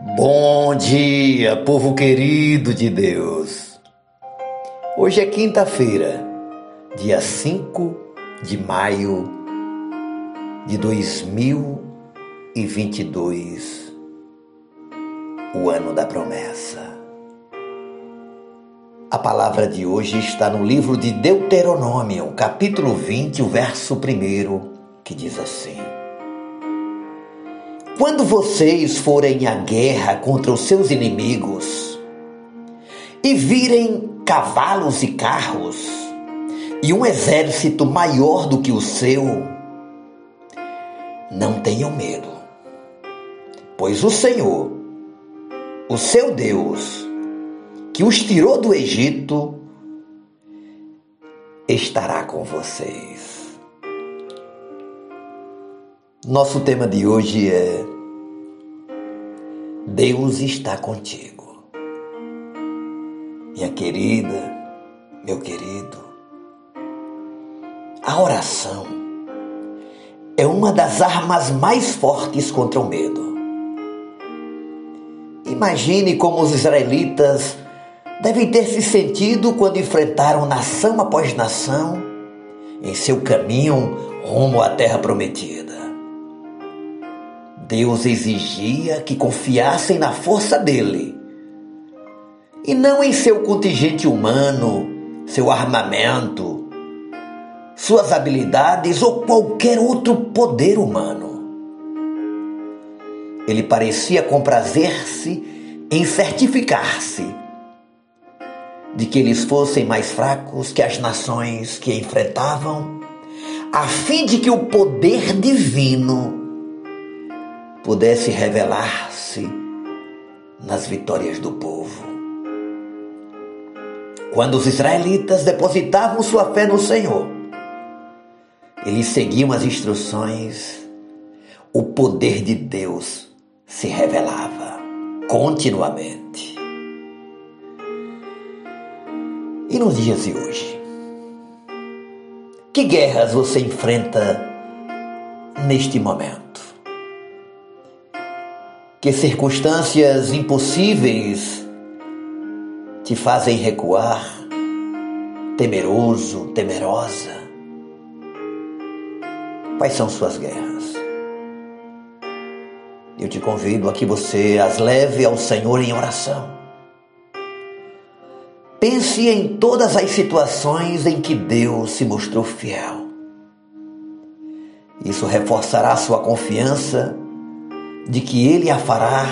Bom dia, povo querido de Deus. Hoje é quinta-feira, dia 5 de maio de 2022, o ano da promessa. A palavra de hoje está no livro de Deuteronômio, capítulo 20, o verso 1, que diz assim: quando vocês forem à guerra contra os seus inimigos e virem cavalos e carros e um exército maior do que o seu, não tenham medo, pois o Senhor, o seu Deus, que os tirou do Egito, estará com vocês. Nosso tema de hoje é Deus está contigo. Minha querida, meu querido, a oração é uma das armas mais fortes contra o medo. Imagine como os israelitas devem ter se sentido quando enfrentaram nação após nação em seu caminho rumo à terra prometida. Deus exigia que confiassem na força dele e não em seu contingente humano, seu armamento, suas habilidades ou qualquer outro poder humano. Ele parecia comprazer-se em certificar-se de que eles fossem mais fracos que as nações que enfrentavam, a fim de que o poder divino pudesse revelar-se nas vitórias do povo. Quando os israelitas depositavam sua fé no Senhor, eles seguiam as instruções, o poder de Deus se revelava continuamente. E nos dias de hoje? Que guerras você enfrenta neste momento? Que circunstâncias impossíveis te fazem recuar, temeroso, temerosa? Quais são suas guerras? Eu te convido a que você as leve ao Senhor em oração. Pense em todas as situações em que Deus se mostrou fiel. Isso reforçará sua confiança de que ele a fará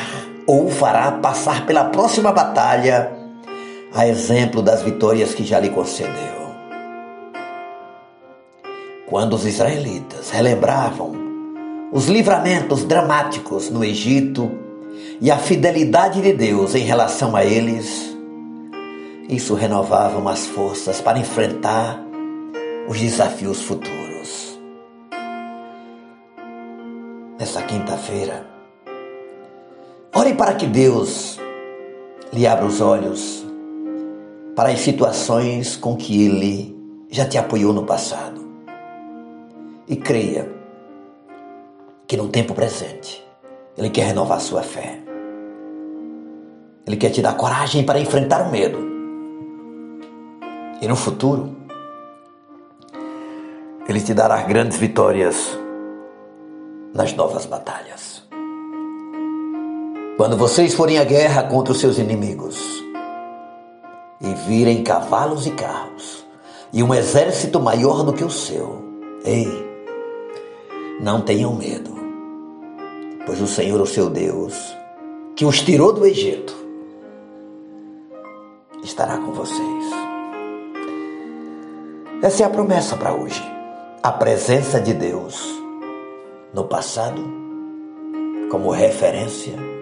ou fará passar pela próxima batalha, a exemplo das vitórias que já lhe concedeu. Quando os israelitas relembravam os livramentos dramáticos no Egito e a fidelidade de Deus em relação a eles, isso renovava as forças para enfrentar os desafios futuros. Nessa quinta-feira, Ore para que Deus lhe abra os olhos para as situações com que Ele já te apoiou no passado. E creia que no tempo presente Ele quer renovar sua fé. Ele quer te dar coragem para enfrentar o medo. E no futuro, Ele te dará grandes vitórias nas novas batalhas. Quando vocês forem à guerra contra os seus inimigos e virem cavalos e carros e um exército maior do que o seu, ei, não tenham medo, pois o Senhor, o seu Deus, que os tirou do Egito, estará com vocês. Essa é a promessa para hoje. A presença de Deus no passado, como referência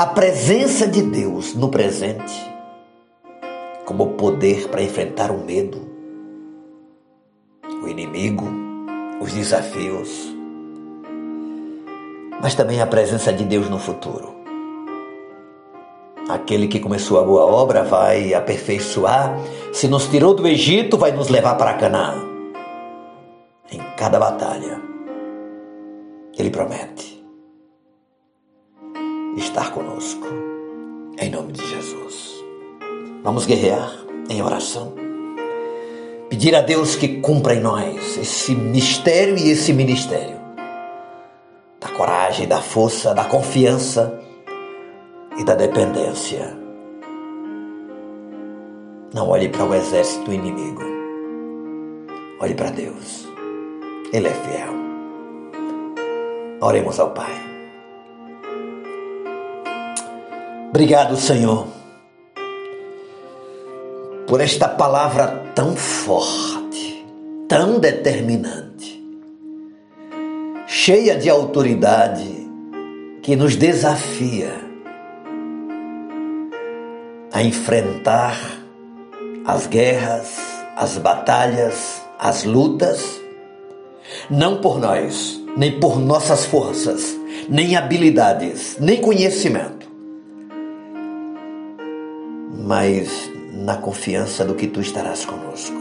a presença de Deus no presente como poder para enfrentar o medo, o inimigo, os desafios, mas também a presença de Deus no futuro. Aquele que começou a boa obra vai aperfeiçoar, se nos tirou do Egito, vai nos levar para Canaã. Em cada batalha, Ele promete estar conosco. Em nome de Jesus. Vamos guerrear em oração. Pedir a Deus que cumpra em nós esse mistério e esse ministério. Da coragem, da força, da confiança e da dependência. Não olhe para o exército inimigo. Olhe para Deus. Ele é fiel. Oremos ao Pai. Obrigado, Senhor, por esta palavra tão forte, tão determinante, cheia de autoridade, que nos desafia a enfrentar as guerras, as batalhas, as lutas, não por nós, nem por nossas forças, nem habilidades, nem conhecimento, mas na confiança do que tu estarás conosco.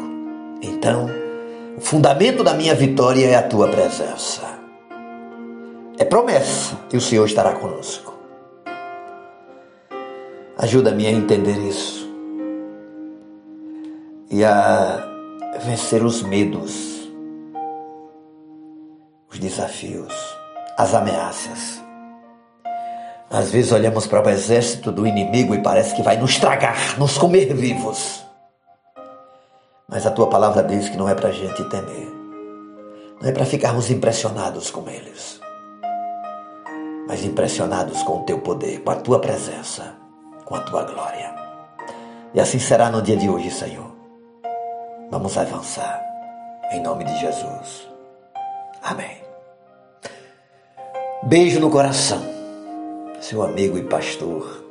Então, o fundamento da minha vitória é a tua presença. É promessa que o Senhor estará conosco. Ajuda-me a entender isso e a vencer os medos, os desafios, as ameaças. Às vezes olhamos para o exército do inimigo e parece que vai nos tragar, nos comer vivos. Mas a tua palavra diz que não é para a gente temer, não é para ficarmos impressionados com eles, mas impressionados com o teu poder, com a tua presença, com a tua glória. E assim será no dia de hoje, Senhor. Vamos avançar. Em nome de Jesus. Amém. Beijo no coração. Seu amigo e pastor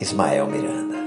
Ismael Miranda.